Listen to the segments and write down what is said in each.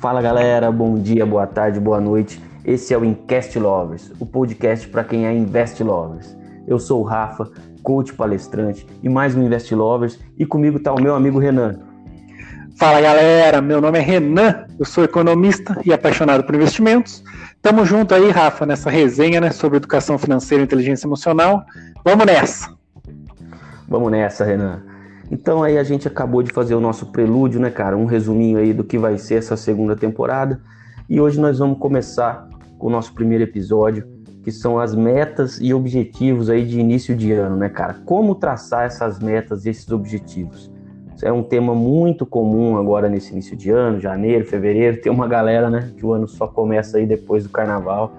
Fala galera, bom dia, boa tarde, boa noite. Esse é o Incast Lovers, o podcast para quem é Invest Lovers. Eu sou o Rafa, coach palestrante e mais um Invest Lovers, e comigo está o meu amigo Renan. Fala galera, meu nome é Renan, eu sou economista e apaixonado por investimentos. Tamo junto aí, Rafa, nessa resenha né, sobre educação financeira e inteligência emocional. Vamos nessa! Vamos nessa, Renan. Então aí a gente acabou de fazer o nosso prelúdio, né, cara? Um resuminho aí do que vai ser essa segunda temporada. E hoje nós vamos começar com o nosso primeiro episódio, que são as metas e objetivos aí de início de ano, né, cara? Como traçar essas metas e esses objetivos? É um tema muito comum agora nesse início de ano, janeiro, fevereiro. Tem uma galera, né, que o ano só começa aí depois do carnaval,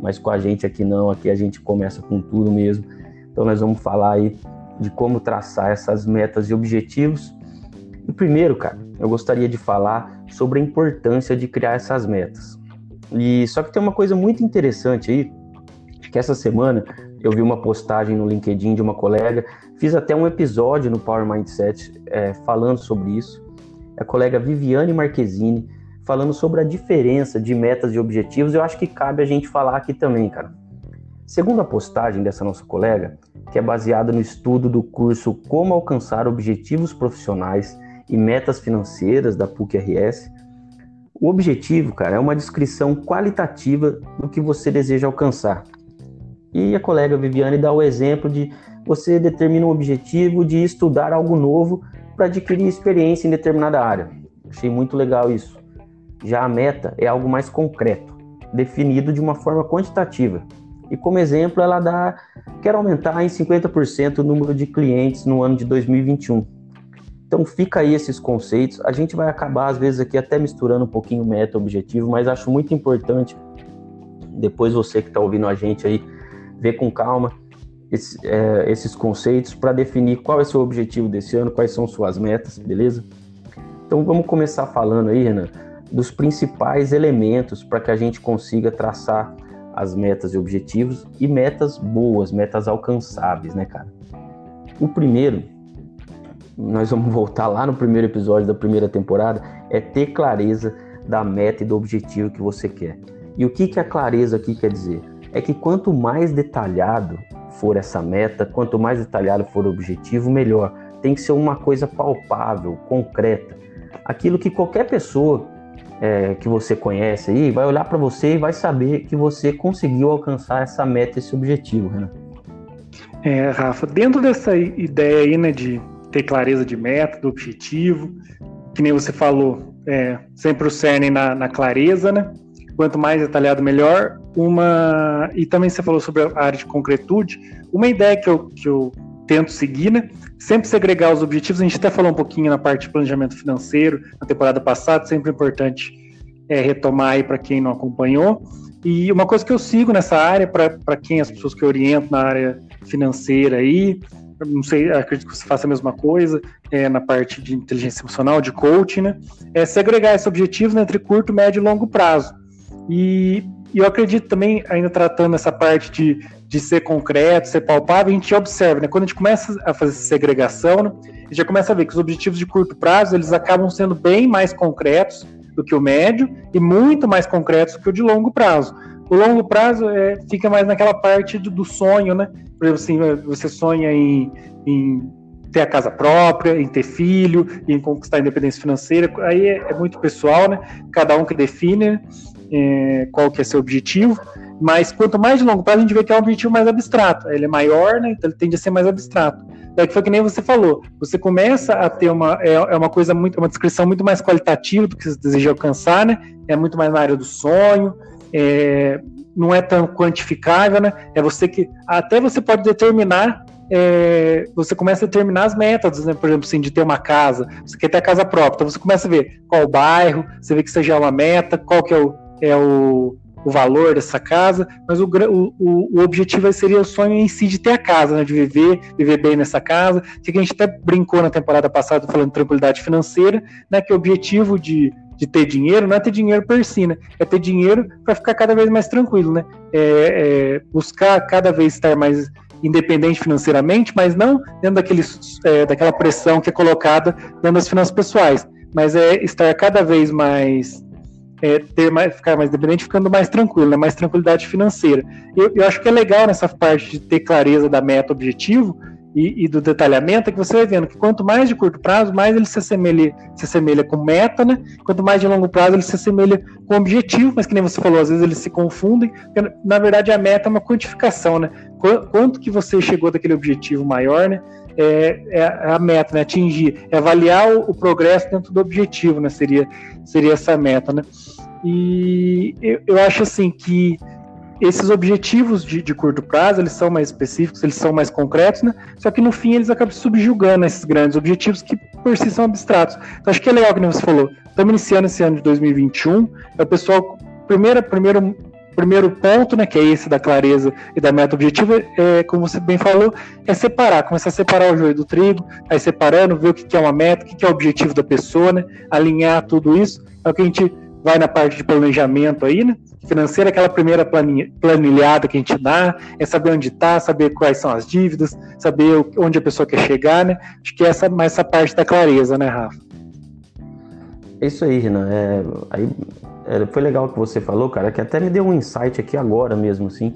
mas com a gente aqui não, aqui a gente começa com tudo mesmo. Então nós vamos falar aí de como traçar essas metas e objetivos. E primeiro, cara, eu gostaria de falar sobre a importância de criar essas metas. E só que tem uma coisa muito interessante aí, que essa semana eu vi uma postagem no LinkedIn de uma colega, fiz até um episódio no Power Mindset é, falando sobre isso. A colega Viviane Marquezine falando sobre a diferença de metas e objetivos. Eu acho que cabe a gente falar aqui também, cara. Segundo a postagem dessa nossa colega, que é baseada no estudo do curso Como Alcançar Objetivos Profissionais e Metas Financeiras da PUC-RS, o objetivo, cara, é uma descrição qualitativa do que você deseja alcançar. E a colega Viviane dá o exemplo de você determina um objetivo de estudar algo novo para adquirir experiência em determinada área. Achei muito legal isso. Já a meta é algo mais concreto, definido de uma forma quantitativa, e como exemplo, ela dá quer aumentar em 50% o número de clientes no ano de 2021. Então fica aí esses conceitos. A gente vai acabar às vezes aqui até misturando um pouquinho meta objetivo, mas acho muito importante depois você que está ouvindo a gente aí ver com calma esse, é, esses conceitos para definir qual é seu objetivo desse ano, quais são suas metas, beleza? Então vamos começar falando aí, Renan, dos principais elementos para que a gente consiga traçar as metas e objetivos e metas boas, metas alcançáveis, né, cara? O primeiro, nós vamos voltar lá no primeiro episódio da primeira temporada, é ter clareza da meta e do objetivo que você quer. E o que, que a clareza aqui quer dizer? É que quanto mais detalhado for essa meta, quanto mais detalhado for o objetivo, melhor. Tem que ser uma coisa palpável, concreta. Aquilo que qualquer pessoa é, que você conhece aí vai olhar para você e vai saber que você conseguiu alcançar essa meta, esse objetivo, Renan. É, Rafa, dentro dessa ideia aí, né, de ter clareza de meta, do objetivo, que nem você falou, é, sempre o cerne na, na clareza, né? Quanto mais detalhado, melhor. Uma e também você falou sobre a área de concretude. Uma ideia que eu, que eu tento seguir, né? Sempre segregar os objetivos. A gente até falou um pouquinho na parte de planejamento financeiro na temporada passada, sempre importante é, retomar aí para quem não acompanhou. E uma coisa que eu sigo nessa área, para quem as pessoas que eu oriento na área financeira aí, não sei, acredito que você faça a mesma coisa é, na parte de inteligência emocional, de coaching, né? É segregar esses objetivos né, entre curto, médio e longo prazo. E, e eu acredito também, ainda tratando essa parte de de ser concreto, ser palpável, a gente observa, né? Quando a gente começa a fazer segregação, né? a gente já começa a ver que os objetivos de curto prazo, eles acabam sendo bem mais concretos do que o médio e muito mais concretos do que o de longo prazo. O longo prazo é, fica mais naquela parte do, do sonho, né? Por exemplo, assim, você sonha em, em ter a casa própria, em ter filho, em conquistar a independência financeira, aí é, é muito pessoal, né? Cada um que define é, qual que é seu objetivo. Mas quanto mais de longo prazo, a gente vê que é um objetivo mais abstrato. Ele é maior, né? Então ele tende a ser mais abstrato. Daí que foi que nem você falou. Você começa a ter uma. É, é uma coisa muito. uma descrição muito mais qualitativa do que você deseja alcançar, né? É muito mais na área do sonho. É, não é tão quantificável, né? É você que. Até você pode determinar é, você começa a determinar as metas, né? por exemplo, assim, de ter uma casa, você quer ter a casa própria, então você começa a ver qual o bairro, você vê que é uma meta, qual que é o, é o, o valor dessa casa, mas o, o, o objetivo seria o sonho em si de ter a casa, né, de viver, viver bem nessa casa. Que a gente até brincou na temporada passada falando de tranquilidade financeira, né, que o objetivo de, de ter dinheiro não é ter dinheiro per si, né, é ter dinheiro para ficar cada vez mais tranquilo, né, é, é buscar cada vez estar mais independente financeiramente, mas não dentro daquele, é, daquela pressão que é colocada dentro das finanças pessoais, mas é estar cada vez mais é, ter mais, ficar mais dependente, ficando mais tranquilo, né? mais tranquilidade financeira. Eu, eu acho que é legal nessa parte de ter clareza da meta objetivo e, e, do detalhamento, é que você vai vendo que quanto mais de curto prazo, mais ele se assemelha, se assemelha com meta, né? Quanto mais de longo prazo, ele se assemelha com objetivo, mas que nem você falou, às vezes eles se confundem, porque, na verdade a meta é uma quantificação, né? Quanto que você chegou daquele objetivo maior, né? É, é, a meta, né? Atingir, é avaliar o, o, progresso dentro do objetivo, né? Seria, seria essa meta, né? E eu, eu acho assim que esses objetivos de, de, curto prazo, eles são mais específicos, eles são mais concretos, né? Só que no fim eles acabam subjugando esses grandes objetivos que por si são abstratos. Então acho que é legal que você falou. Estamos iniciando esse ano de 2021, é o pessoal, primeiro, primeiro, primeiro ponto, né, que é esse da clareza e da meta objetiva, é, como você bem falou, é separar, começar a separar o joio do trigo, aí separando, ver o que é uma meta, o que é o objetivo da pessoa, né? Alinhar tudo isso. É o que a gente vai na parte de planejamento aí, né? Financeira, aquela primeira planilhada que a gente dá, é saber onde está, saber quais são as dívidas, saber onde a pessoa quer chegar, né? Acho que essa mais essa parte da clareza, né, Rafa? É isso aí, Renan. É, aí, foi legal que você falou, cara, que até me deu um insight aqui agora mesmo, assim.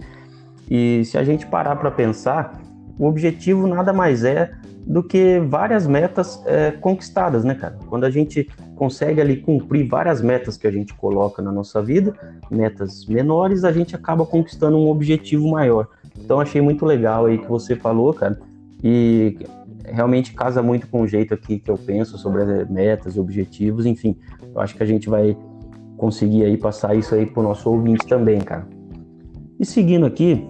E se a gente parar para pensar, o objetivo nada mais é do que várias metas é, conquistadas, né, cara? Quando a gente consegue ali cumprir várias metas que a gente coloca na nossa vida, metas menores, a gente acaba conquistando um objetivo maior. Então achei muito legal aí que você falou, cara, e realmente casa muito com o jeito aqui que eu penso sobre metas e objetivos, enfim, eu acho que a gente vai conseguir aí passar isso aí pro nosso ouvinte também, cara. E seguindo aqui,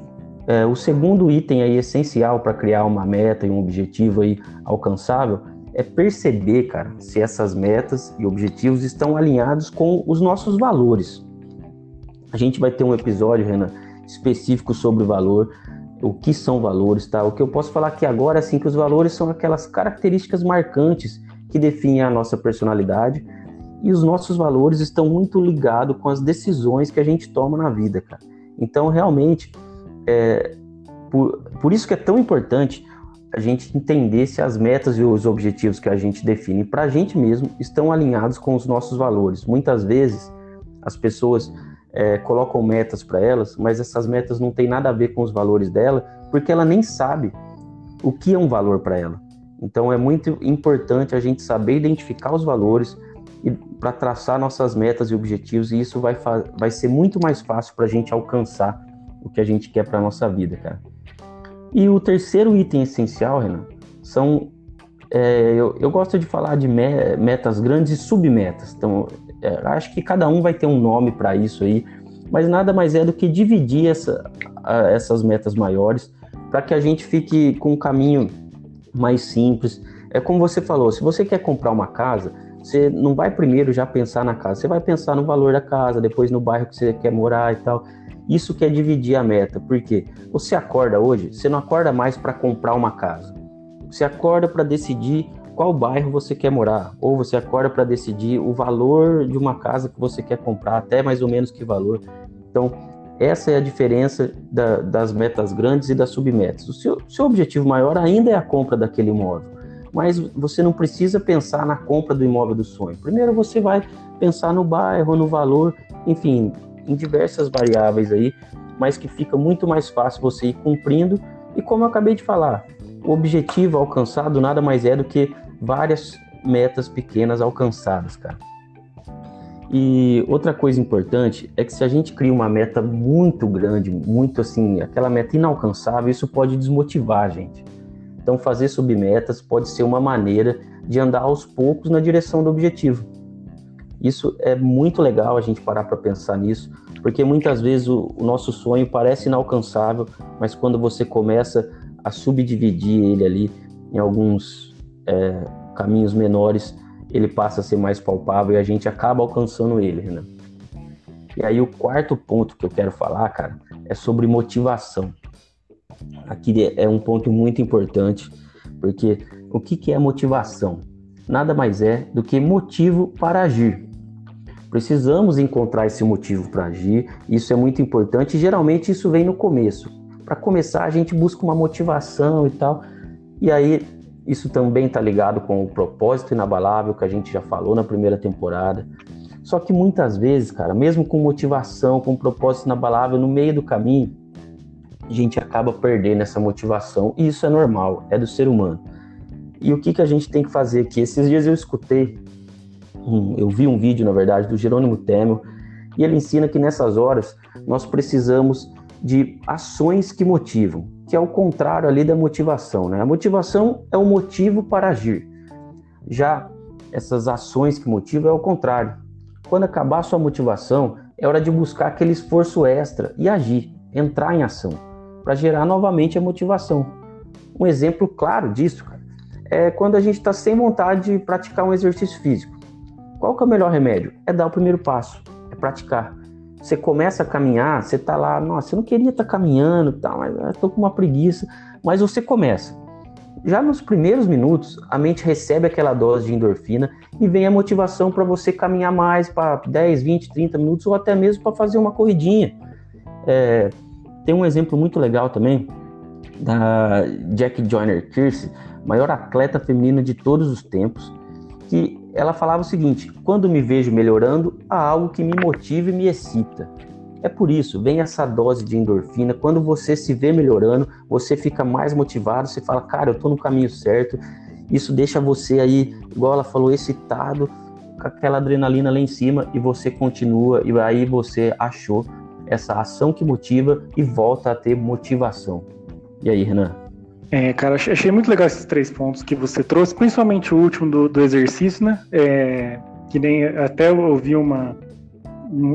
é, o segundo item aí essencial para criar uma meta e um objetivo aí alcançável é perceber, cara, se essas metas e objetivos estão alinhados com os nossos valores. A gente vai ter um episódio, Renan, específico sobre o valor, o que são valores, tá? O que eu posso falar aqui agora é assim que os valores são aquelas características marcantes que definem a nossa personalidade e os nossos valores estão muito ligados com as decisões que a gente toma na vida, cara. Então, realmente, é, por, por isso que é tão importante a gente entender se as metas e os objetivos que a gente define para a gente mesmo estão alinhados com os nossos valores. Muitas vezes as pessoas é, colocam metas para elas, mas essas metas não têm nada a ver com os valores dela, porque ela nem sabe o que é um valor para ela. Então é muito importante a gente saber identificar os valores para traçar nossas metas e objetivos, e isso vai, vai ser muito mais fácil para a gente alcançar o que a gente quer para nossa vida, cara. E o terceiro item essencial, Renan, são. É, eu, eu, gosto de falar de metas grandes e submetas. Então, é, acho que cada um vai ter um nome para isso aí, mas nada mais é do que dividir essa, a, essas metas maiores para que a gente fique com um caminho mais simples. É como você falou, se você quer comprar uma casa, você não vai primeiro já pensar na casa, você vai pensar no valor da casa, depois no bairro que você quer morar e tal. Isso quer dividir a meta, porque você acorda hoje, você não acorda mais para comprar uma casa. Você acorda para decidir qual bairro você quer morar, ou você acorda para decidir o valor de uma casa que você quer comprar, até mais ou menos que valor. Então, essa é a diferença da, das metas grandes e das submetas. O seu, seu objetivo maior ainda é a compra daquele imóvel, mas você não precisa pensar na compra do imóvel do sonho. Primeiro você vai pensar no bairro, no valor, enfim, em diversas variáveis aí, mas que fica muito mais fácil você ir cumprindo. E como eu acabei de falar, o objetivo alcançado nada mais é do que várias metas pequenas alcançadas, cara. E outra coisa importante é que se a gente cria uma meta muito grande, muito assim, aquela meta inalcançável, isso pode desmotivar a gente. Então, fazer submetas pode ser uma maneira de andar aos poucos na direção do objetivo. Isso é muito legal a gente parar para pensar nisso, porque muitas vezes o, o, nosso sonho parece inalcançável, mas quando você começa a subdividir ele ali em alguns é, caminhos menores, ele passa a ser mais palpável e a gente acaba alcançando ele, né? E aí o quarto ponto que eu quero falar, cara, é sobre motivação. Aqui é um ponto muito importante, porque o que, que é motivação? Nada mais é do que motivo para agir. Precisamos encontrar esse motivo para agir, isso é muito importante geralmente isso vem no começo. Para começar, a gente busca uma motivação e tal, e aí isso também está ligado com o propósito inabalável que a gente já falou na primeira temporada. Só que muitas vezes, cara, mesmo com motivação, com propósito inabalável, no meio do caminho, a gente acaba perdendo essa motivação. E isso é normal, é do ser humano. E o que, que a gente tem que fazer aqui? Esses dias eu escutei, um, eu vi um vídeo, na verdade, do Jerônimo Temel, e ele ensina que nessas horas nós precisamos de ações que motivam, que é o contrário ali da motivação. Né? A motivação é o motivo para agir. Já essas ações que motivam é o contrário. Quando acabar sua motivação, é hora de buscar aquele esforço extra e agir, entrar em ação, para gerar novamente a motivação. Um exemplo claro disso cara, é quando a gente está sem vontade de praticar um exercício físico. Qual que é o melhor remédio? É dar o primeiro passo, é praticar. Você começa a caminhar, você está lá, nossa, eu não queria estar tá caminhando, tá, mas estou com uma preguiça, mas você começa. Já nos primeiros minutos, a mente recebe aquela dose de endorfina e vem a motivação para você caminhar mais para 10, 20, 30 minutos ou até mesmo para fazer uma corridinha. É, tem um exemplo muito legal também da Jack Joyner Kersey, maior atleta feminina de todos os tempos, que ela falava o seguinte: quando me vejo melhorando, há algo que me motiva e me excita. É por isso, vem essa dose de endorfina. Quando você se vê melhorando, você fica mais motivado, você fala, cara, eu tô no caminho certo. Isso deixa você aí, igual ela falou, excitado, com aquela adrenalina lá em cima e você continua e aí você achou essa ação que motiva e volta a ter motivação. E aí, Renan? É, cara, achei muito legal esses três pontos que você trouxe, principalmente o último do, do exercício, né? É, que nem até eu ouvi uma,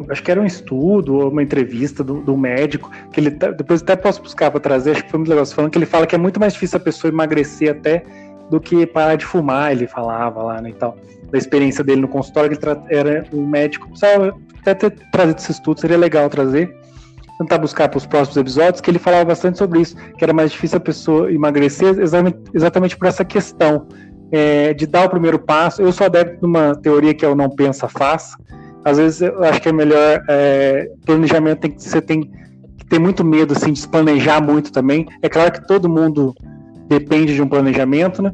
acho que era um estudo ou uma entrevista do, do médico, que ele tá, depois até posso buscar para trazer, acho que foi muito legal, falando que ele fala que é muito mais difícil a pessoa emagrecer até do que parar de fumar, ele falava lá, né, e tal, da experiência dele no consultório, que era um médico, precisava até ter trazido esse estudo, seria legal trazer, tentar buscar para os próximos episódios, que ele falava bastante sobre isso, que era mais difícil a pessoa emagrecer exatamente, por essa questão é, de dar o primeiro passo. Eu sou adepto de uma teoria que é o não pensa, faça, às vezes eu acho que é melhor é, planejamento tem que você tem que ter muito medo assim de se planejar muito também. É claro que todo mundo depende de um planejamento, né?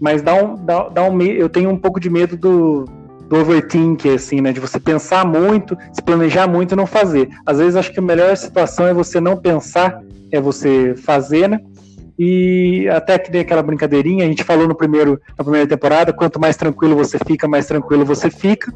Mas dá um, dá, dá um eu tenho um pouco de medo do, do overthinking, assim, né? De você pensar muito, se planejar muito e não fazer. Às vezes acho que a melhor situação é você não pensar, é você fazer, né? E até que tem aquela brincadeirinha, a gente falou no primeiro, na primeira temporada, quanto mais tranquilo você fica, mais tranquilo você fica.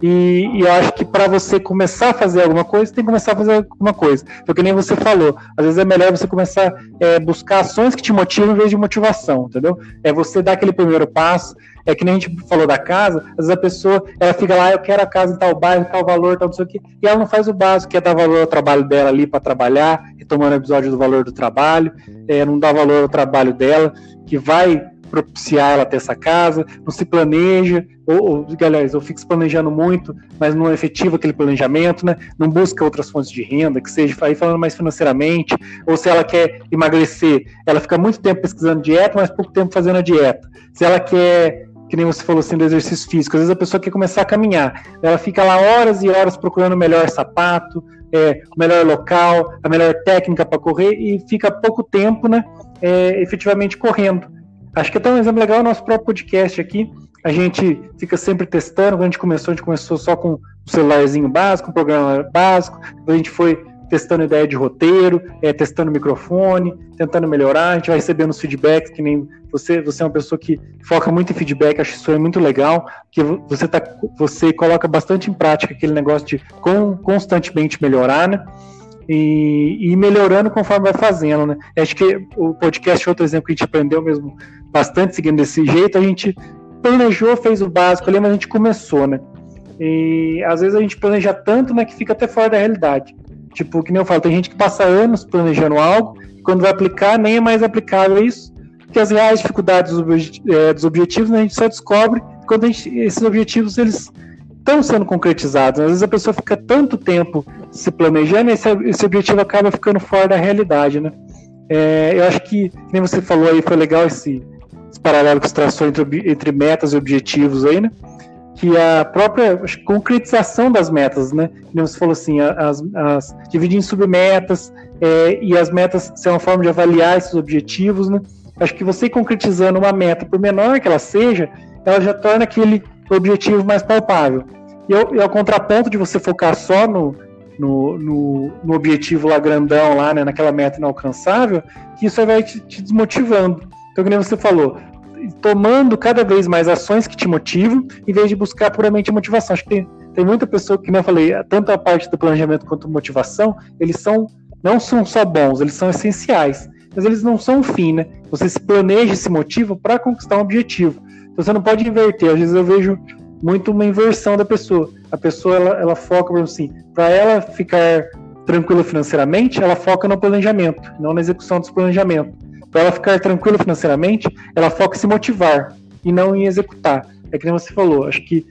E, e eu acho que para você começar a fazer alguma coisa, tem que começar a fazer alguma coisa. Então, que nem você falou, às vezes é melhor você começar a é, buscar ações que te motivam em vez de motivação, entendeu? É você dar aquele primeiro passo. É que nem a gente falou da casa, às vezes a pessoa ela fica lá, eu quero a casa em tal bairro, tal valor, tal não sei o quê, e ela não faz o básico, que é dar valor ao trabalho dela ali para trabalhar, retomando o episódio do valor do trabalho, é, não dá valor ao trabalho dela, que vai propiciar ela ter essa casa, não se planeja, ou, ou aliás, ou fica se planejando muito, mas não é efetivo aquele planejamento, né? Não busca outras fontes de renda, que seja aí falando mais financeiramente, ou se ela quer emagrecer, ela fica muito tempo pesquisando dieta, mas pouco tempo fazendo a dieta. Se ela quer que nem você falou assim do exercício físico, às vezes a pessoa quer começar a caminhar, ela fica lá horas e horas procurando o melhor sapato, é, o melhor local, a melhor técnica para correr e fica pouco tempo, né, é, efetivamente correndo. Acho que até um exemplo legal é o nosso próprio podcast aqui. A gente fica sempre testando. Quando a gente começou, a gente começou só com um celularzinho básico, um programa básico. Depois a gente foi testando ideia de roteiro, é, testando microfone, tentando melhorar. A gente vai recebendo os feedbacks, que nem você, você é uma pessoa que foca muito em feedback, acho isso é muito legal, que você, tá, você coloca bastante em prática aquele negócio de constantemente melhorar, né? E, e, melhorando conforme vai fazendo, né? Acho que o podcast é outro exemplo que a gente aprendeu mesmo bastante seguindo desse jeito. A gente planejou, fez o básico ali, mas a gente começou, né? E às vezes a gente planeja tanto, né, que fica até fora da realidade. Tipo, que nem eu falo, tem gente que passa anos planejando algo, e quando vai aplicar, nem é mais aplicável isso, porque as reais dificuldades dos, dos objetivos né, a gente só descobre quando gente, esses objetivos eles estão sendo concretizados. Às vezes a pessoa fica tanto tempo se planejando e esse, esse objetivo acaba ficando fora da realidade, né? É, eu acho que, nem você falou aí, foi legal esse, esse paralelo que você traçou entre, entre metas e objetivos aí, né? Que a própria concretização das metas, né? Você falou assim, as, as, dividir em submetas é, e as metas ser uma forma de avaliar esses objetivos, né? Acho que você concretizando uma meta, por menor que ela seja, ela já torna aquele objetivo mais palpável. E, ao, e ao contraponto de você focar só no, no, no, no, objetivo lá grandão, lá, né, naquela meta inalcançável, que isso aí vai te, te desmotivando. Então, como você falou, tomando cada vez mais ações que te motivam, em vez de buscar puramente motivação. Acho que tem, tem muita pessoa que, como eu falei, tanto a parte do planejamento quanto motivação, eles são não são só bons, eles são essenciais, mas eles não são o fim, né? Você se planeja esse motivo para conquistar um objetivo. Então você não pode inverter. Às vezes eu vejo muito uma inversão da pessoa. A pessoa ela, ela foca, por assim, para ela ficar tranquila financeiramente, ela foca no planejamento, não na execução dos planejamentos. Para ela ficar tranquila financeiramente, ela foca em se motivar e não em executar. É que nem você falou, acho que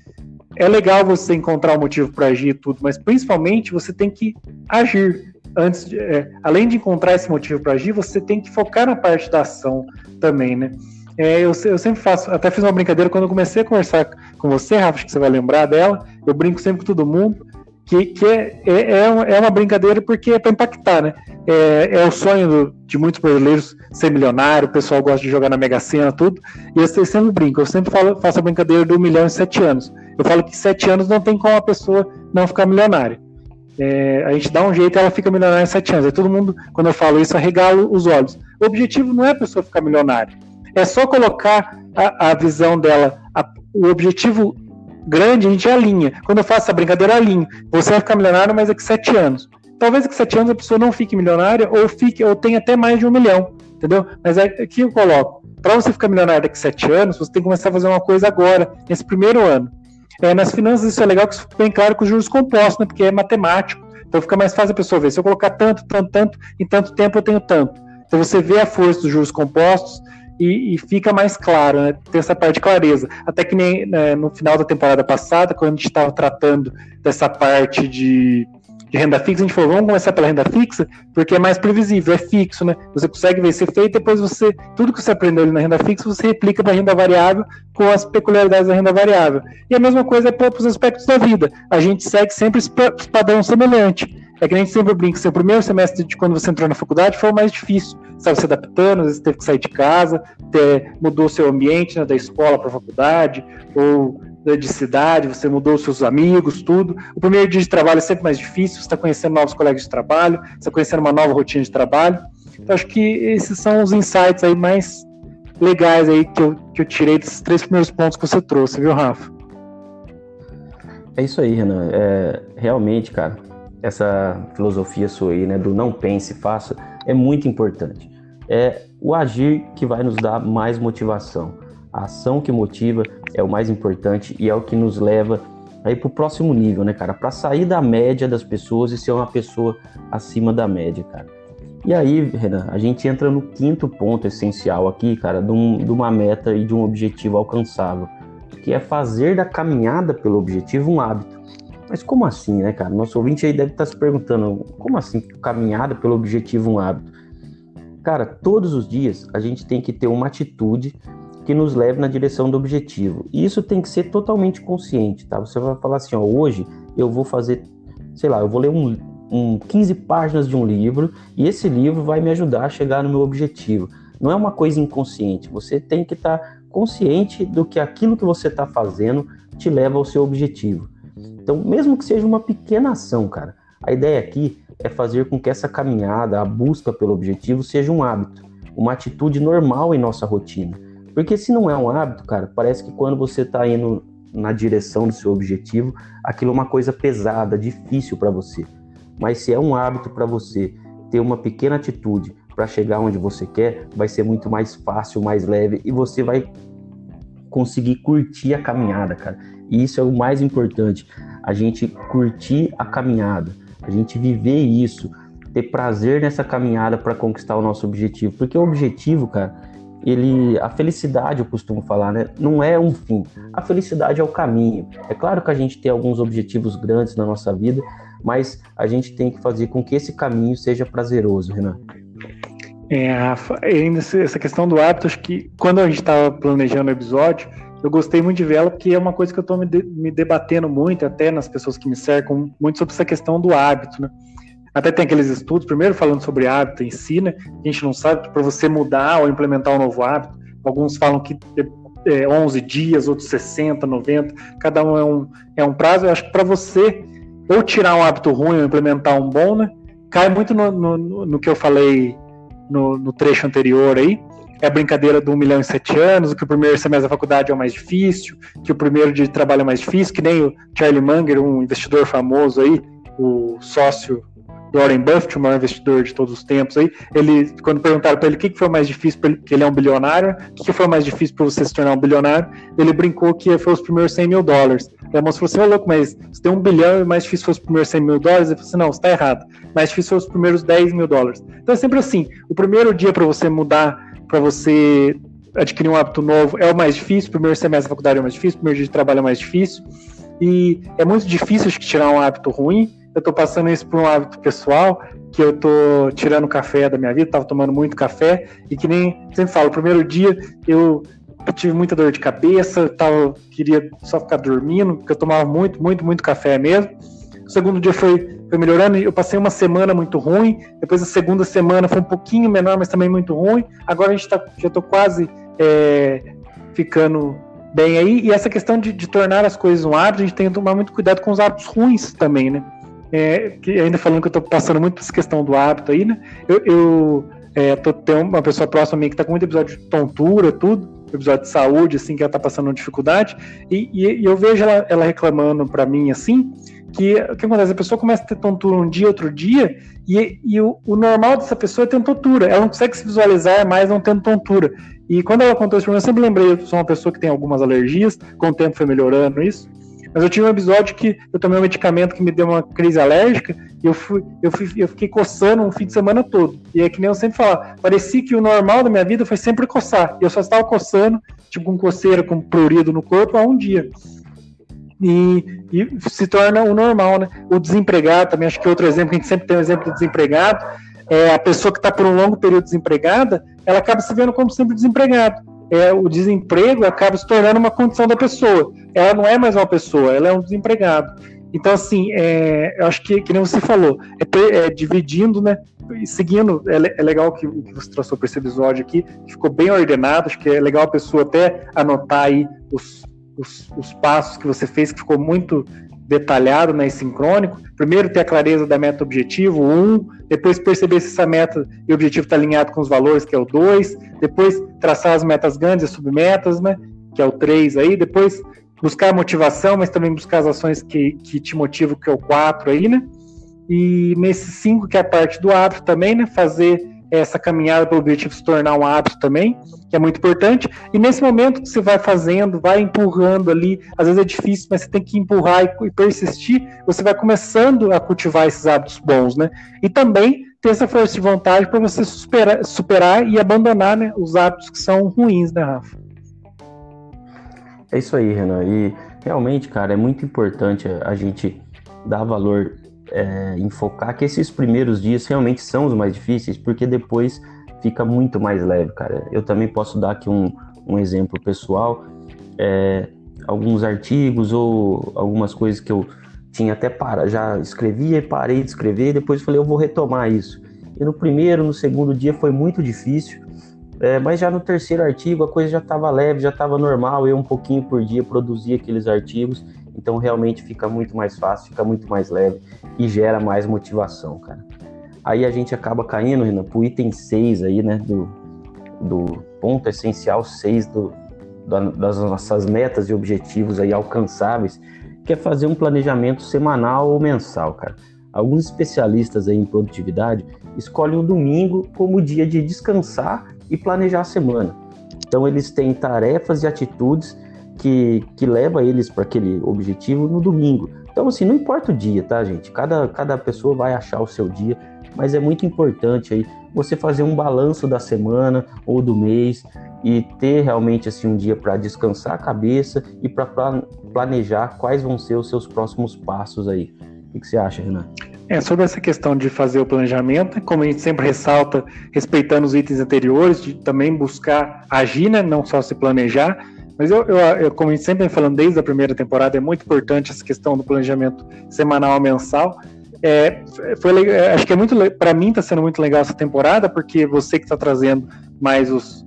é legal você encontrar um motivo para agir e tudo, mas principalmente você tem que agir. Antes de, é, além de encontrar esse motivo para agir, você tem que focar na parte da ação também, né? É, eu, eu, sempre faço, até fiz uma brincadeira quando eu comecei a conversar com você, Rafa, acho que você vai lembrar dela. Eu brinco sempre com todo mundo, que, que é, é, é, uma, é uma brincadeira porque é para impactar, né? É, é o sonho do, de muitos brasileiros ser milionário, o pessoal gosta de jogar na Mega Sena, tudo. E eu sempre brinco, eu sempre falo, faço a brincadeira do milhão em sete anos. Eu falo que sete anos não tem como a pessoa não ficar milionária. É, a gente dá um jeito e ela fica milionária em sete anos. Aí todo mundo, quando eu falo isso, arregala os olhos. O objetivo não é a pessoa ficar milionária é só colocar a, a visão dela, a, o objetivo grande, a gente alinha. Quando eu faço essa brincadeira, eu alinho. Você vai ficar milionário, mas daqui sete anos. Talvez daqui sete anos a pessoa não fique milionária ou fique ou tenha até mais de um milhão, entendeu? Mas é aqui eu coloco. Para você ficar milionário daqui sete anos, você tem que começar a fazer uma coisa agora, nesse primeiro ano. É, nas finanças isso é legal que isso fica bem claro com os juros compostos, né? Porque é matemático. Então fica mais fácil a pessoa ver. Se eu colocar tanto, tanto, tanto, em tanto tempo eu tenho tanto. Então você vê a força dos juros compostos, e, e, fica mais claro, né? Tem essa parte de clareza. Até que nem né, no final da temporada passada, quando a gente estava tratando dessa parte de, de, renda fixa, a gente falou, vamos começar pela renda fixa, porque é mais previsível, é fixo, né? Você consegue ver ser feito, depois você, tudo que você aprendeu ali na renda fixa, você replica para a renda variável com as peculiaridades da renda variável. E a mesma coisa é para os aspectos da vida. A gente segue sempre esse padrão semelhante. É que gente sempre brinca, seu primeiro semestre de quando você entrou na faculdade foi o mais difícil. Estava se adaptando, às vezes teve que sair de casa, ter, mudou seu ambiente né, da escola para a faculdade, ou de cidade, você mudou seus amigos, tudo. O primeiro dia de trabalho é sempre mais difícil, você está conhecendo novos colegas de trabalho, você está conhecendo uma nova rotina de trabalho. Então, acho que esses são os insights aí mais legais aí que eu, que eu tirei desses três primeiros pontos que você trouxe, viu, Rafa? É isso aí, Renan. É, realmente, cara, essa filosofia sua aí, né, do não pense, faça, é muito importante. É o agir que vai nos dar mais motivação. A ação que motiva é o mais importante e é o que nos leva aí para o próximo nível, né, cara? Para sair da média das pessoas e ser uma pessoa acima da média, cara. E aí, Renan, a gente entra no quinto ponto essencial aqui, cara, de, um, de uma meta e de um objetivo alcançável, que é fazer da caminhada pelo objetivo um hábito. Mas como assim, né, cara? Nosso ouvinte aí deve estar se perguntando, como assim caminhada pelo objetivo um hábito? Cara, todos os dias a gente tem que ter uma atitude que nos leve na direção do objetivo. E isso tem que ser totalmente consciente, tá? Você vai falar assim, ó, hoje eu vou fazer, sei lá, eu vou ler um, um 15 páginas de um livro e esse livro vai me ajudar a chegar no meu objetivo. Não é uma coisa inconsciente, você tem que estar tá consciente do que aquilo que você está fazendo te leva ao seu objetivo. Então, mesmo que seja uma pequena ação, cara, a ideia aqui é fazer com que essa caminhada, a busca pelo objetivo, seja um hábito, uma atitude normal em nossa rotina. Porque se não é um hábito, cara, parece que quando você está indo na direção do seu objetivo, aquilo é uma coisa pesada, difícil para você. Mas se é um hábito para você ter uma pequena atitude para chegar onde você quer, vai ser muito mais fácil, mais leve e você vai conseguir curtir a caminhada, cara. E isso é o mais importante, a gente curtir a caminhada, a gente viver isso, ter prazer nessa caminhada para conquistar o nosso objetivo, porque o objetivo, cara, ele, a felicidade, eu costumo falar, né, não é um fim. A felicidade é o caminho. É claro que a gente tem alguns objetivos grandes na nossa vida, mas a gente tem que fazer com que esse caminho seja prazeroso, Renan. É, Rafa, ainda essa questão do hábito, acho que quando a gente estava planejando o episódio, eu gostei muito de ver ela, porque é uma coisa que eu estou me, de, me, debatendo muito, até nas pessoas que me cercam, muito sobre essa questão do hábito, né? Até tem aqueles estudos, primeiro falando sobre hábito em si, né? A gente não sabe para você mudar ou implementar um novo hábito, alguns falam que é, 11 dias, outros 60, 90, cada um é um, é um prazo. Eu acho que para você ou tirar um hábito ruim ou implementar um bom, né, cai muito no, no, no que eu falei no, no, trecho anterior aí. É a brincadeira do 1 milhão em 7 anos, que o primeiro semestre da faculdade é o mais difícil, que o primeiro de trabalho é mais difícil, que nem o Charlie Munger, um investidor famoso aí, o sócio do Warren Buffett, o maior investidor de todos os tempos aí, ele, quando perguntaram para ele o que, foi mais difícil, ele, que ele é um bilionário, o que, foi mais difícil para você se tornar um bilionário, ele brincou que foi os primeiros 100 mil dólares. E a moça falou assim, ô oh, louco, mas você tem um bilhão e mais difícil foi os primeiros 100 mil dólares? Ele falou assim, não, você está errado, mais difícil foi os primeiros 10 mil dólares. Então é sempre assim, o primeiro dia para você mudar, para você adquirir um hábito novo é o mais difícil, o primeiro semestre da faculdade é o mais difícil, o primeiro dia de trabalho é mais difícil, e é muito difícil acho tirar um hábito ruim, eu tô passando isso por um hábito pessoal, que eu tô tirando café da minha vida, tava tomando muito café, e que nem sempre falo, o primeiro dia eu tive muita dor de cabeça, tava, queria só ficar dormindo, porque eu tomava muito, muito, muito café mesmo. O segundo dia foi, foi melhorando, eu passei uma semana muito ruim, depois a segunda semana foi um pouquinho menor, mas também muito ruim. Agora a gente tá, já tô quase é, ficando bem aí, e essa questão de, de tornar as coisas um hábito, a gente tem que tomar muito cuidado com os hábitos ruins também, né? É, que ainda falando que eu estou passando muito essa questão do hábito aí, né? Eu, eu é, tô, tenho uma pessoa próxima a mim que está com muito episódio de tontura, tudo, episódio de saúde, assim, que ela está passando dificuldade, e, e, e, eu vejo ela, ela reclamando para mim, assim, que o que acontece? A pessoa começa a ter tontura um dia, outro dia, e, e o, o, normal dessa pessoa é ter tontura. Ela não consegue se visualizar mais não tendo tontura. E quando ela contou pra mim, eu sempre lembrei, eu sou uma pessoa que tem algumas alergias, com o tempo foi melhorando isso. Mas eu tive um episódio que eu tomei um medicamento que me deu uma crise alérgica e eu, fui, eu, fui, eu fiquei coçando um fim de semana todo. E é que nem eu sempre falo, parecia que o normal da minha vida foi sempre coçar. E eu só estava coçando, tipo com coceira, com prurido no corpo há um dia. E, e, se torna o normal, né? O desempregado também, acho que outro exemplo, a gente sempre tem um exemplo do desempregado, é a pessoa que está por um longo período desempregada, ela acaba se vendo como sempre desempregado é, o desemprego acaba se tornando uma condição da pessoa. Ela não é mais uma pessoa, ela é um desempregado. Então, assim, é, eu acho que, que nem você falou, é, é dividindo, né? E seguindo, é, é legal que, que você trouxe para esse episódio aqui, ficou bem ordenado, acho que é legal a pessoa até anotar aí os, os, os passos que você fez, que ficou muito detalhado né, e sincrônico. Primeiro, ter a clareza da meta objetivo, um, depois perceber se essa meta e objetivo está alinhado com os valores, que é o 2, depois traçar as metas grandes e submetas, né, que é o 3 aí, depois buscar motivação, mas também buscar as ações que, que te motivam, que é o 4 aí, né, e nesse 5, que é a parte do hábito também, né, fazer essa caminhada para o objetivo se tornar um hábito também, que é muito importante. E nesse momento que você vai fazendo, vai empurrando ali, às vezes é difícil, mas você tem que empurrar e, persistir, você vai começando a cultivar esses hábitos bons, né? E também ter essa força de vontade para você superar, superar e abandonar né, os hábitos que são ruins, né, Rafa? É isso aí, Renan. E realmente, cara, é muito importante a gente dar valor é, enfocar que esses primeiros dias realmente são os mais difíceis, porque depois fica muito mais leve, cara. Eu também posso dar aqui um, um exemplo pessoal, é, alguns artigos ou algumas coisas que eu tinha até para, já escrevia e parei de escrever, e depois falei, eu vou retomar isso. E no primeiro, no segundo dia foi muito difícil, é, mas já no terceiro artigo a coisa já estava leve, já estava normal, eu um pouquinho por dia produzia aqueles artigos então realmente fica muito mais fácil, fica muito mais leve e gera mais motivação, cara. Aí a gente acaba caindo, Renan, pro item 6 aí, né, do, do ponto essencial 6 do, das nossas metas e objetivos aí alcançáveis, que é fazer um planejamento semanal ou mensal, cara. Alguns especialistas aí em produtividade escolhem o domingo como dia de descansar e planejar a semana. Então eles têm tarefas e atitudes que, que leva eles para aquele objetivo no domingo. Então, assim, não importa o dia, tá, gente? Cada, cada pessoa vai achar o seu dia, mas é muito importante aí você fazer um balanço da semana ou do mês e ter realmente assim um dia para descansar a cabeça e para planejar quais vão ser os seus próximos passos aí. O que você acha, Renan? É, sobre essa questão de fazer o planejamento, como a gente sempre ressalta, respeitando os itens anteriores, de também buscar agir, né, não só se planejar, mas eu, eu, eu, como a gente sempre vem falando desde a primeira temporada, é muito importante essa questão do planejamento semanal mensal. É, foi, é, acho que é muito para mim está sendo muito legal essa temporada porque você que está trazendo mais os,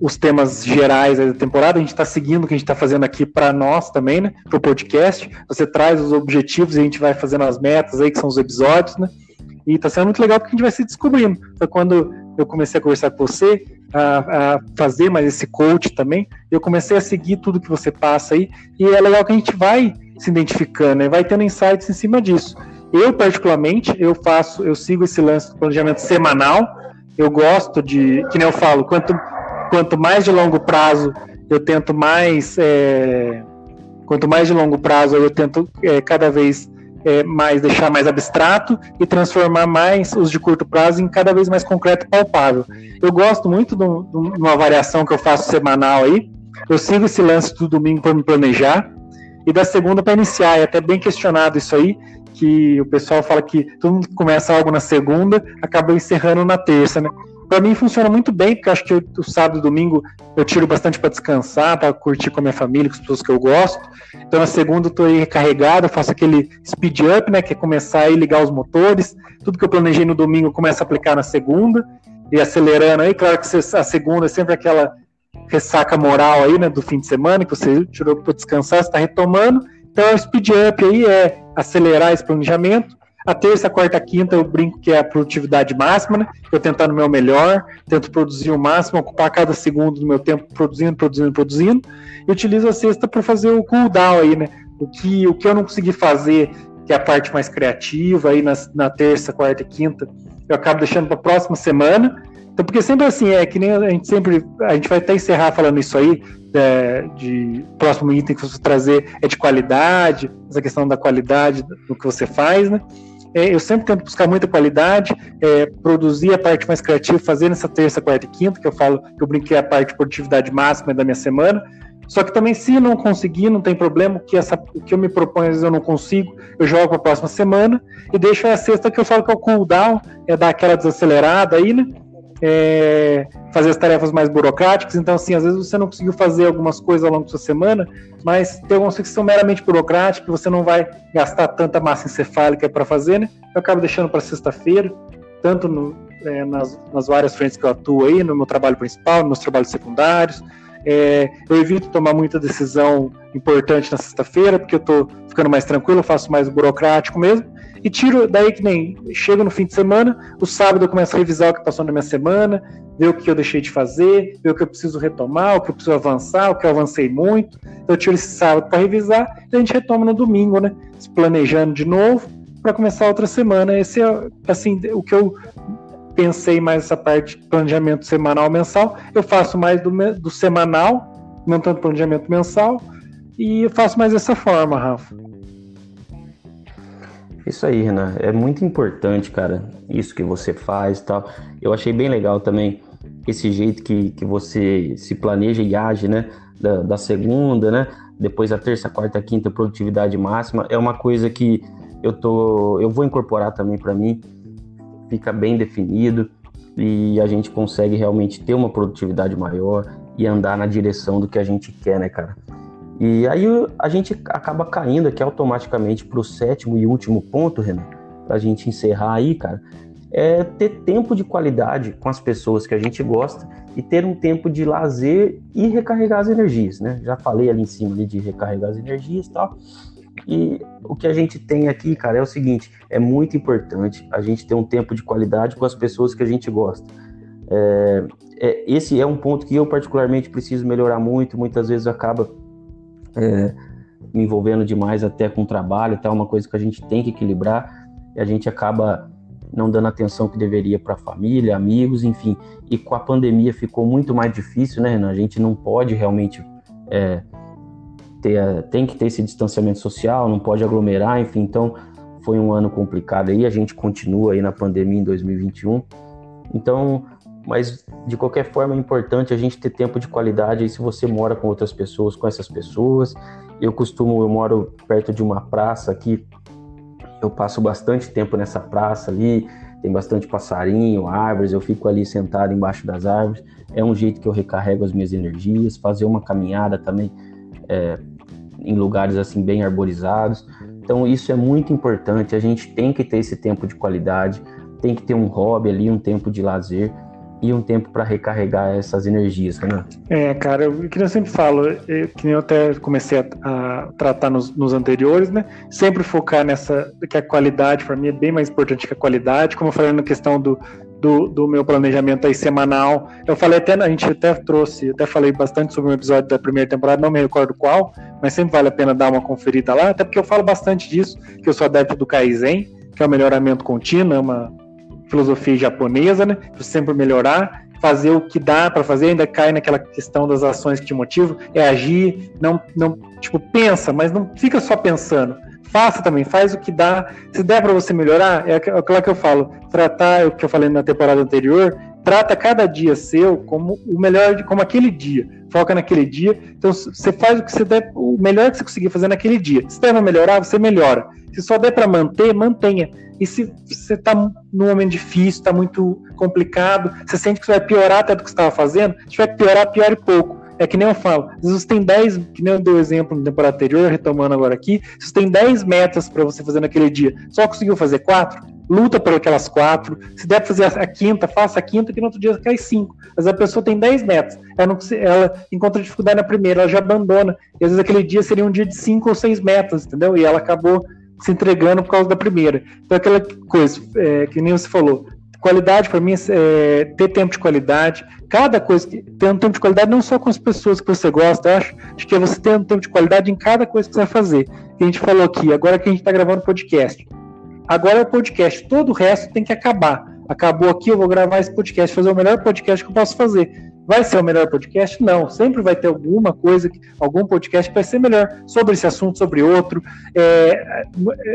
os temas gerais da temporada, a gente está seguindo o que a gente está fazendo aqui para nós também, né? Para o podcast. Você traz os objetivos e a gente vai fazendo as metas aí, que são os episódios, né? E está sendo muito legal porque a gente vai se descobrindo. Então, quando eu comecei a conversar com você, a, a, fazer mais esse coach também, eu comecei a seguir tudo que você passa aí, e é legal que a gente vai se identificando, né? vai tendo insights em cima disso. Eu, particularmente, eu faço, eu sigo esse lance do planejamento semanal, eu gosto de, que nem eu falo, quanto, quanto mais de longo prazo eu tento mais, é, quanto mais de longo prazo eu tento é, cada vez é, mais deixar mais abstrato e transformar mais os de curto prazo em cada vez mais concreto e palpável. Eu gosto muito de uma variação que eu faço semanal aí. Eu sigo esse lance do domingo para me planejar e da segunda para iniciar. É até bem questionado isso aí, que o pessoal fala que todo mundo começa algo na segunda, acaba encerrando na terça, né? Para mim funciona muito bem, porque acho que o sábado e domingo eu tiro bastante para descansar, para curtir com a minha família, com as pessoas que eu gosto. Então na segunda eu tô aí recarregado, faço aquele speed up, né, que é começar a ligar os motores. Tudo que eu planejei no domingo eu começo a aplicar na segunda e acelerando aí. Claro que a segunda é sempre aquela ressaca moral aí, né, do fim de semana que você tirou para descansar, está retomando. Então o speed up aí é acelerar esse planejamento a terça, quarta, quinta eu brinco que é a produtividade máxima, né? Eu tentar no meu melhor, tento produzir o máximo, ocupar cada segundo do meu tempo produzindo, produzindo, produzindo. E utilizo a sexta para fazer o cooldown aí, né? O que, o que eu não consegui fazer, que é a parte mais criativa aí na, na terça, quarta e quinta, eu acabo deixando para a próxima semana. Então, porque sempre assim, é que nem a gente sempre. A gente vai até encerrar falando isso aí, é, de próximo item que você trazer é de qualidade, essa questão da qualidade do que você faz, né? É, eu sempre tento buscar muita qualidade, é, produzir a parte mais criativa, fazer nessa terça, quarta e quinta, que eu falo que eu brinquei a parte de produtividade máxima da minha semana. Só que também, se não conseguir, não tem problema, que, essa, o que eu me proponho, às vezes eu não consigo, eu jogo para a próxima semana e deixo a sexta que eu falo que é o cooldown, é dar aquela desacelerada aí, né? É, fazer as tarefas mais burocráticas. Então, assim, às vezes você não conseguiu fazer algumas coisas ao longo da sua semana, mas tem algumas coisas que são meramente burocráticas, você não vai gastar tanta massa encefálica para fazer, né? Eu acabo deixando para sexta-feira, tanto no, é, nas, nas, várias frentes que eu atuo aí, no meu trabalho principal, nos meus trabalhos secundários. É, eu evito tomar muita decisão importante na sexta-feira, porque eu estou ficando mais tranquilo, faço mais burocrático mesmo e tiro daí que nem chega no fim de semana, o sábado eu começo a revisar o que passou na minha semana, ver o que eu deixei de fazer, ver o que eu preciso retomar, o que eu preciso avançar, o que eu avancei muito. Então, eu tiro esse sábado para revisar e a gente retoma no domingo, né? Se planejando de novo para começar outra semana. Esse é assim o que eu pensei mais essa parte de planejamento semanal mensal. Eu faço mais do, do semanal, não tanto planejamento mensal, e eu faço mais dessa forma, Rafa. Isso aí, Renan. É muito importante, cara, isso que você faz e tal. Eu achei bem legal também esse jeito que, que você se planeja e age, né? Da, da segunda, né? Depois a terça, quarta, quinta, produtividade máxima. É uma coisa que eu tô. Eu vou incorporar também para mim. Fica bem definido e a gente consegue realmente ter uma produtividade maior e andar na direção do que a gente quer, né, cara? E aí a gente acaba caindo aqui automaticamente para o sétimo e último ponto, Renan, para a gente encerrar aí, cara, é ter tempo de qualidade com as pessoas que a gente gosta e ter um tempo de lazer e recarregar as energias, né? Já falei ali em cima ali de recarregar as energias e tal. E o que a gente tem aqui, cara, é o seguinte: é muito importante a gente ter um tempo de qualidade com as pessoas que a gente gosta. É, é, esse é um ponto que eu particularmente preciso melhorar muito. Muitas vezes acaba é, me envolvendo demais até com o trabalho, tá? Uma coisa que a gente tem que equilibrar e a gente acaba não dando atenção que deveria para a família, amigos, enfim. E com a pandemia ficou muito mais difícil, né, Renan? A gente não pode realmente é, ter, tem que ter esse distanciamento social, não pode aglomerar, enfim. Então foi um ano complicado aí. A gente continua aí na pandemia em 2021. Então mas de qualquer forma é importante a gente ter tempo de qualidade aí se você mora com outras pessoas, com essas pessoas. Eu costumo, eu moro perto de uma praça aqui, eu passo bastante tempo nessa praça ali, tem bastante passarinho, árvores, eu fico ali sentado embaixo das árvores. É um jeito que eu recarrego as minhas energias, fazer uma caminhada também é, em lugares assim bem arborizados. Então isso é muito importante, a gente tem que ter esse tempo de qualidade, tem que ter um hobby ali, um tempo de lazer e um tempo para recarregar essas energias, né? É, cara, o que eu sempre falo, eu, que eu até comecei a, a tratar nos, nos, anteriores, né? Sempre focar nessa, que a qualidade para mim é bem mais importante que a qualidade, como eu falei na questão do, do, do, meu planejamento aí semanal. Eu falei até, a gente até trouxe, até falei bastante sobre um episódio da primeira temporada, não me recordo qual, mas sempre vale a pena dar uma conferida lá, até porque eu falo bastante disso, que eu sou adepto do Kaizen, que é o melhoramento contínuo, é uma filosofia japonesa, né? Pra sempre melhorar, fazer o que dá para fazer, ainda cai naquela questão das ações que te motivam, é agir, não, não, tipo, pensa, mas não fica só pensando. Faça também, faz o que dá. Se der para você melhorar, é aquilo que eu falo, tratar, é o que eu falei na temporada anterior, trata cada dia seu como o melhor, como aquele dia. Foca naquele dia. Então, você faz o que você der, o melhor que você conseguir fazer naquele dia. Se der para melhorar, você melhora. Se só der para manter, mantenha. E se você está num momento difícil, está muito complicado, você sente que você vai piorar até do que você estava fazendo, se tiver que piorar, piore pouco. É que nem eu falo, vezes você tem 10, que nem eu dei o exemplo na temporada anterior, retomando agora aqui, se você tem 10 metas para você fazer naquele dia, só conseguiu fazer 4, luta por aquelas 4. Se der para fazer a quinta, faça a quinta, que no outro dia cai 5. Mas a pessoa tem 10 metas, ela, não, ela encontra dificuldade na primeira, ela já abandona. E às vezes aquele dia seria um dia de 5 ou 6 metas, entendeu? E ela acabou se entregando por causa da primeira. Então, aquela coisa é, que nem você falou, qualidade para mim é ter tempo de qualidade. Cada coisa, ter um tempo de qualidade não só com as pessoas que você gosta, acho, acho que é você ter um tempo de qualidade em cada coisa que você vai fazer. a gente falou aqui, agora que a gente está gravando podcast. Agora é o podcast, todo o resto tem que acabar. Acabou aqui, eu vou gravar esse podcast, fazer o melhor podcast que eu posso fazer. Vai ser o melhor podcast? Não. Sempre vai ter alguma coisa, algum podcast que vai ser melhor sobre esse assunto, sobre outro. É,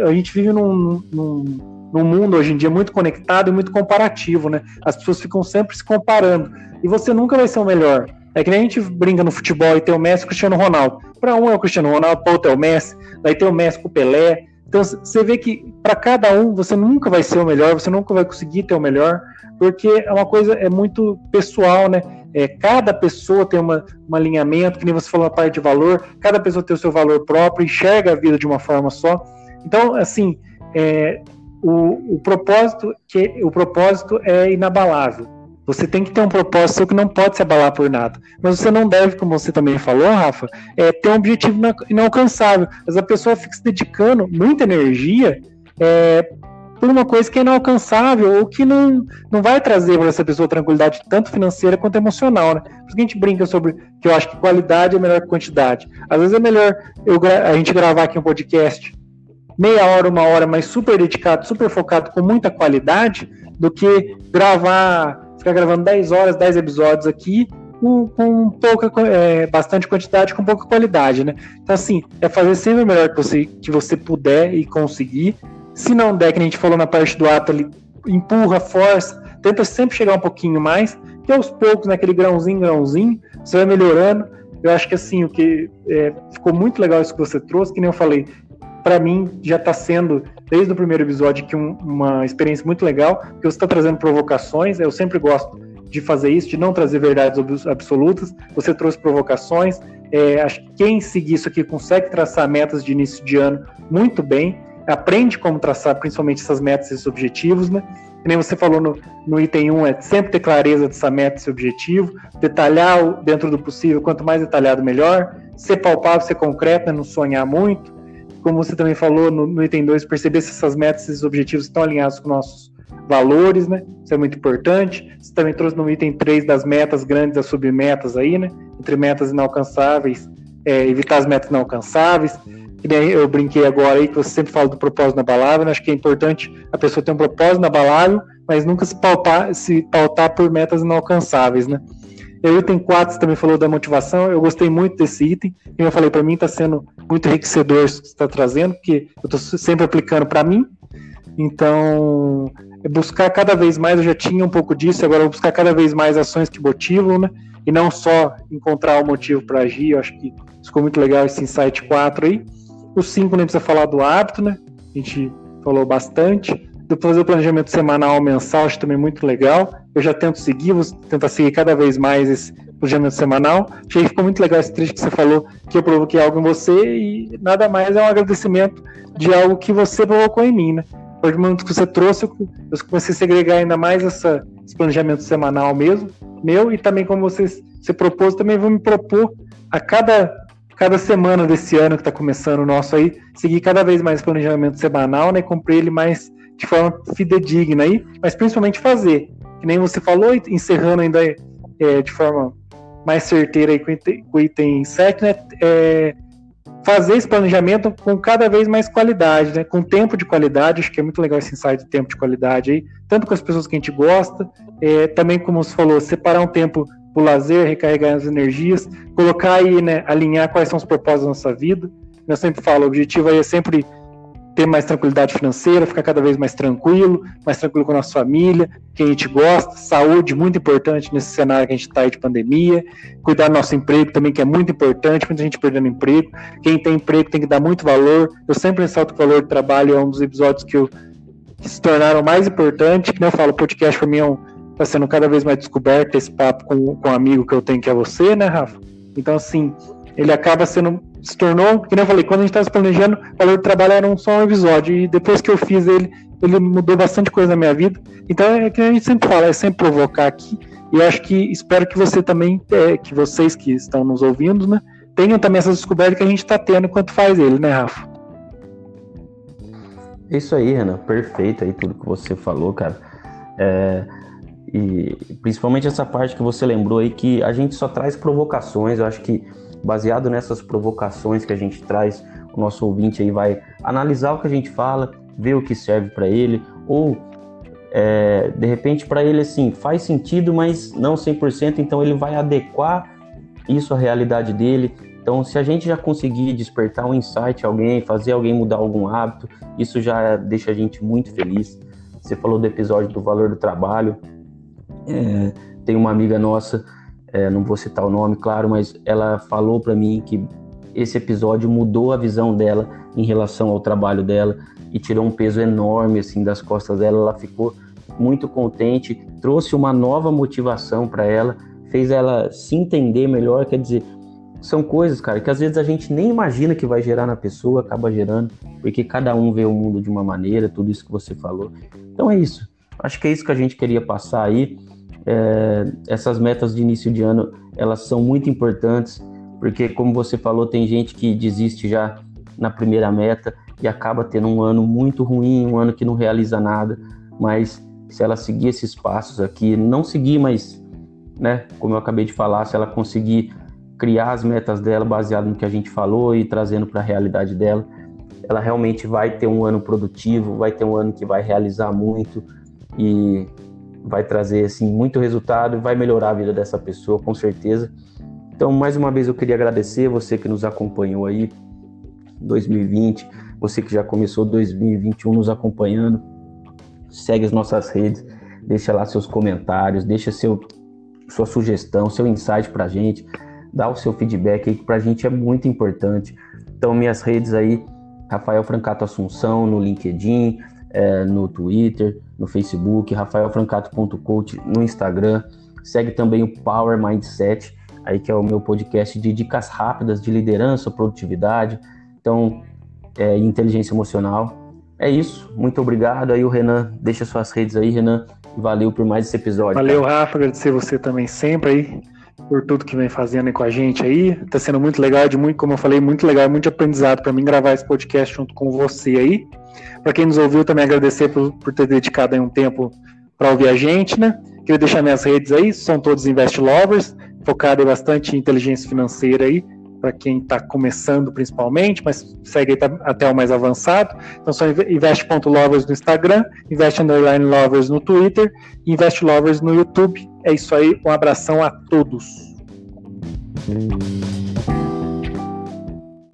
a gente vive num, num, num, mundo hoje em dia muito conectado e muito comparativo, né? As pessoas ficam sempre se comparando. E você nunca vai ser o melhor. É que nem a gente brinca no futebol e tem o Messi e o Cristiano Ronaldo. Para um é o Cristiano Ronaldo, para outro é o Messi, daí tem o Messi com o Pelé. Então você vê que para cada um você nunca vai ser o melhor, você nunca vai conseguir ter o melhor, porque é uma coisa é muito pessoal, né? É, cada pessoa tem uma, um alinhamento, que nem você falou na parte de valor, cada pessoa tem o seu valor próprio, enxerga a vida de uma forma só. Então, assim, é, o, o, propósito que o propósito é inabalável. Você tem que ter um propósito que não pode se abalar por nada. Mas você não deve, como você também falou, Rafa, é, ter um objetivo inalcançável. Mas a pessoa fica se dedicando muita energia é, por uma coisa que é inalcançável ou que não, não vai trazer para essa pessoa tranquilidade tanto financeira quanto emocional, né? Por que a gente brinca sobre que eu acho que qualidade é melhor que quantidade. Às vezes é melhor eu, a gente gravar aqui um podcast meia hora, uma hora, mas super dedicado, super focado, com muita qualidade, do que gravar, ficar gravando 10 horas, 10 episódios aqui com, com pouca, é, bastante quantidade, com pouca qualidade, né? Então, assim, é fazer sempre o melhor que você, que você puder e conseguir, se não der, que a gente falou na parte do ato ali, empurra, força, tenta sempre chegar um pouquinho mais, que aos poucos, naquele grãozinho, grãozinho, você vai melhorando. Eu acho que assim, o que é, ficou muito legal isso que você trouxe, que nem eu falei, para mim já está sendo, desde o primeiro episódio, que um, uma experiência muito legal, porque você está trazendo provocações, eu sempre gosto de fazer isso, de não trazer verdades absolutas, você trouxe provocações, é, acho que quem seguir isso aqui consegue traçar metas de início de ano muito bem, aprende como traçar principalmente essas metas e esses objetivos, né? Que nem você falou no, no item 1, é sempre ter clareza dessa meta e esse objetivo, detalhar dentro do possível, quanto mais detalhado, melhor, ser palpável, ser concreto, né? não sonhar muito. Como você também falou no, no item 2, perceber se essas metas e esses objetivos estão alinhados com nossos valores, né? Isso é muito importante. Você também trouxe no item 3 das metas grandes as submetas aí, né? Entre metas inalcançáveis, é, evitar as metas inalcançáveis eu brinquei agora aí, que você sempre fala do propósito na palavra, né? acho que é importante a pessoa ter um propósito na palavra, mas nunca se pautar, se pautar por metas inalcançáveis, né? E o item 4, você também falou da motivação, eu gostei muito desse item, como eu falei, para mim está sendo muito enriquecedor isso que você está trazendo, porque eu estou sempre aplicando para mim, então é buscar cada vez mais, eu já tinha um pouco disso, agora eu vou buscar cada vez mais ações que motivam, né? E não só encontrar o motivo para agir, eu acho que ficou muito legal esse insight 4 aí. O 5 nem precisa falar do hábito, né? A gente falou bastante. Depois o planejamento semanal mensal, acho também muito legal. Eu já tento seguir, vou tentar seguir cada vez mais esse planejamento semanal. Achei que ficou muito legal esse trecho que você falou, que eu provoquei algo em você e nada mais é um agradecimento de algo que você provocou em mim, né? A partir do momento que você trouxe, eu comecei a segregar ainda mais essa, esse planejamento semanal mesmo, meu, e também como você se propôs, também vou me propor a cada, cada semana desse ano que está começando o nosso aí, seguir cada vez mais planejamento semanal, né? Cumprir ele mais de forma fidedigna aí, mas principalmente fazer. Que nem você falou, encerrando ainda é, de forma mais certeira aí com o item, com o item 7, né? É, fazer esse planejamento com cada vez mais qualidade, né? Com tempo de qualidade, acho que é muito legal esse insight de tempo de qualidade aí, tanto com as pessoas que a gente gosta, é, também como você falou, separar um tempo o lazer, recarregar as energias, colocar aí, né, alinhar quais são os propósitos da nossa vida. Eu sempre falo, o objetivo aí é sempre ter mais tranquilidade financeira, ficar cada vez mais tranquilo, mais tranquilo com a nossa família, que a gente gosta, saúde muito importante nesse cenário que a gente está aí de pandemia, cuidar do nosso emprego também, que é muito importante, muita gente perdendo emprego, quem tem emprego tem que dar muito valor, eu sempre ressalto que o valor do trabalho é um dos episódios que, eu, que se tornaram mais importantes, que eu falo, o podcast para mim é um, tá sendo cada vez mais descoberto esse papo com, com um amigo que eu tenho que é você, né, Rafa? Então, assim, ele acaba sendo. Se tornou, que nem eu falei, quando a gente estava se planejando, o valor do trabalho era um, só um episódio. E depois que eu fiz ele, ele mudou bastante coisa na minha vida. Então é que a gente sempre fala, é sempre provocar aqui. E eu acho que espero que você também, é, que vocês que estão nos ouvindo, né, tenham também essas descobertas que a gente está tendo enquanto faz ele, né, Rafa? Isso aí, Renan, perfeito aí tudo que você falou, cara. É, e principalmente essa parte que você lembrou aí, que a gente só traz provocações. Eu acho que baseado nessas provocações que a gente traz, o nosso ouvinte aí vai analisar o que a gente fala, ver o que serve para ele, ou é, de repente para ele assim faz sentido, mas não 100%, então ele vai adequar isso à realidade dele. Então, se a gente já conseguir despertar um insight alguém, fazer alguém mudar algum hábito, isso já deixa a gente muito feliz. Você falou do episódio do valor do trabalho, é, tem uma amiga nossa, é, não vou citar o nome, claro, mas ela falou para mim que esse episódio mudou a visão dela em relação ao trabalho dela e tirou um peso enorme assim das costas dela. Ela ficou muito contente, trouxe uma nova motivação para ela, fez ela se entender melhor. Quer dizer, são coisas, cara, que às vezes a gente nem imagina que vai gerar na pessoa, acaba gerando, porque cada um vê o mundo de uma maneira, tudo isso que você falou. Então é isso. Acho que é isso que a gente queria passar aí. É, essas metas de início de ano elas são muito importantes porque como você falou tem gente que desiste já na primeira meta e acaba tendo um ano muito ruim um ano que não realiza nada. Mas se ela seguir esses passos aqui não seguir mas né como eu acabei de falar se ela conseguir criar as metas dela baseado no que a gente falou e trazendo para a realidade dela ela realmente vai ter um ano produtivo vai ter um ano que vai realizar muito e vai trazer assim muito resultado vai melhorar a vida dessa pessoa com certeza. Então, mais uma vez eu queria agradecer você que nos acompanhou aí 2020, você que já começou 2021 nos acompanhando. Segue as nossas redes, deixa lá seus comentários, deixa seu sua sugestão, seu insight pra gente, dá o seu feedback aí que pra gente é muito importante. Então, minhas redes aí, Rafael Francato Assunção no LinkedIn, é, no Twitter, no Facebook, rafaelfrancato.coach no Instagram. Segue também o Power Mindset, aí que é o meu podcast de dicas rápidas de liderança, produtividade, então é, inteligência emocional. É isso, muito obrigado. Aí o Renan, deixa suas redes aí, Renan. Valeu por mais esse episódio. Valeu, cara. Rafa, agradecer você também sempre aí por tudo que vem fazendo aí com a gente aí. Tá sendo muito legal, de muito, como eu falei, muito legal, muito aprendizado para mim gravar esse podcast junto com você aí. Para quem nos ouviu, também agradecer por, por ter dedicado aí um tempo para ouvir a gente, né? Queria deixar minhas redes aí, são todos Invest Lovers, focado bastante em inteligência financeira aí, para quem está começando principalmente, mas segue até o mais avançado. Então são invest.lovers no Instagram, invest underline lovers no Twitter, invest lovers no YouTube. É isso aí, um abração a todos.